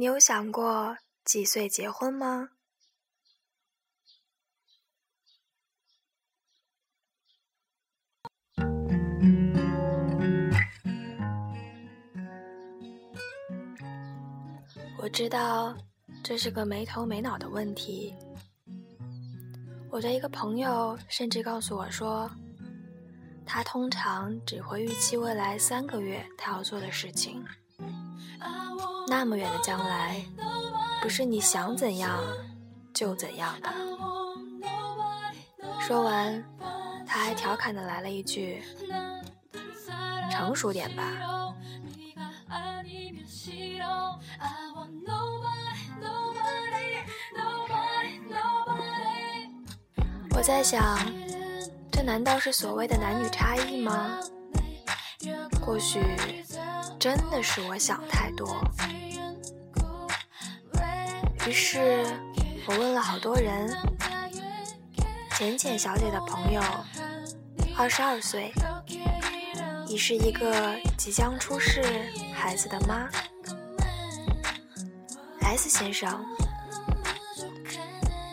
你有想过几岁结婚吗？我知道这是个没头没脑的问题。我的一个朋友甚至告诉我说，他通常只会预期未来三个月他要做的事情。那么远的将来，不是你想怎样就怎样的。说完，他还调侃的来了一句：“成熟点吧。”我在想，这难道是所谓的男女差异吗？或许真的是我想太多。于是我问了好多人，浅浅小姐的朋友，二十二岁，已是一个即将出世孩子的妈。S 先生。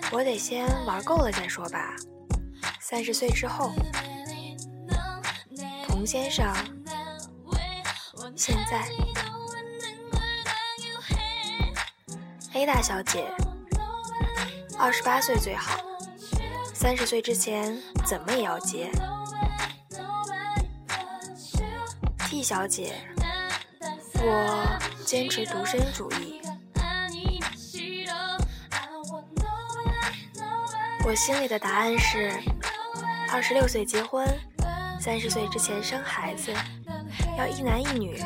我得先玩够了再说吧。三十岁之后，童先生，现在，A 大小姐，二十八岁最好，三十岁之前怎么也要结。T 小姐，我坚持独身主义。我心里的答案是：二十六岁结婚，三十岁之前生孩子，要一男一女，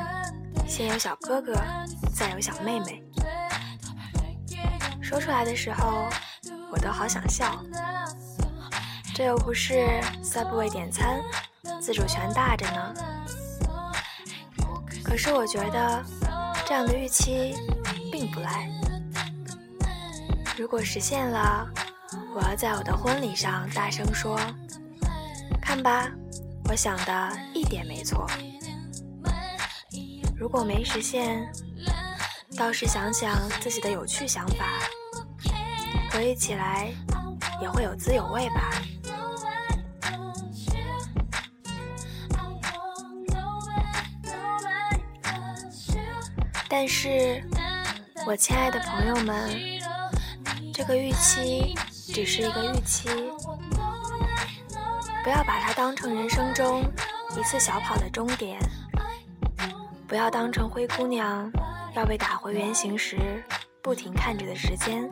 先有小哥哥，再有小妹妹。说出来的时候，我都好想笑。这又不是 Subway 点餐，自主权大着呢。可是我觉得这样的预期并不赖。如果实现了。我要在我的婚礼上大声说：“看吧，我想的一点没错。”如果没实现，倒是想想自己的有趣想法，回忆起来也会有滋有味吧。但是，我亲爱的朋友们，这个预期。只是一个预期，不要把它当成人生中一次小跑的终点，不要当成灰姑娘要被打回原形时不停看着的时间。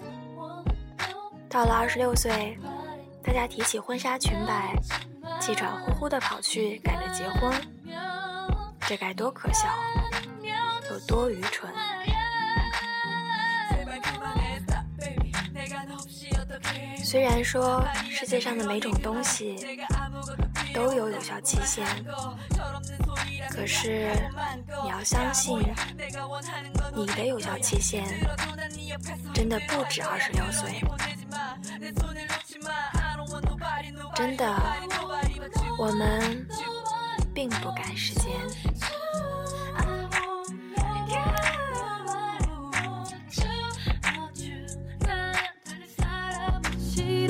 到了二十六岁，大家提起婚纱裙摆，气喘呼呼地跑去赶着结婚，这该多可笑，有多愚蠢！虽然说世界上的每种东西都有有效期限。可是，你要相信，你的有效期限真的不止二十六岁。真的，我们并不赶时间。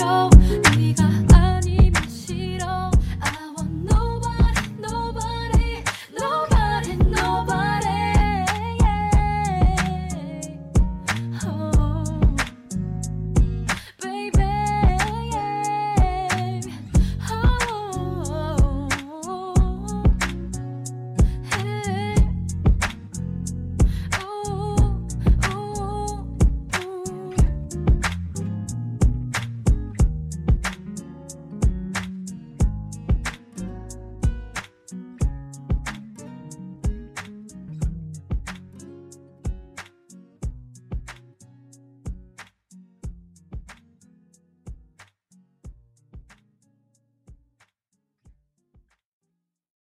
oh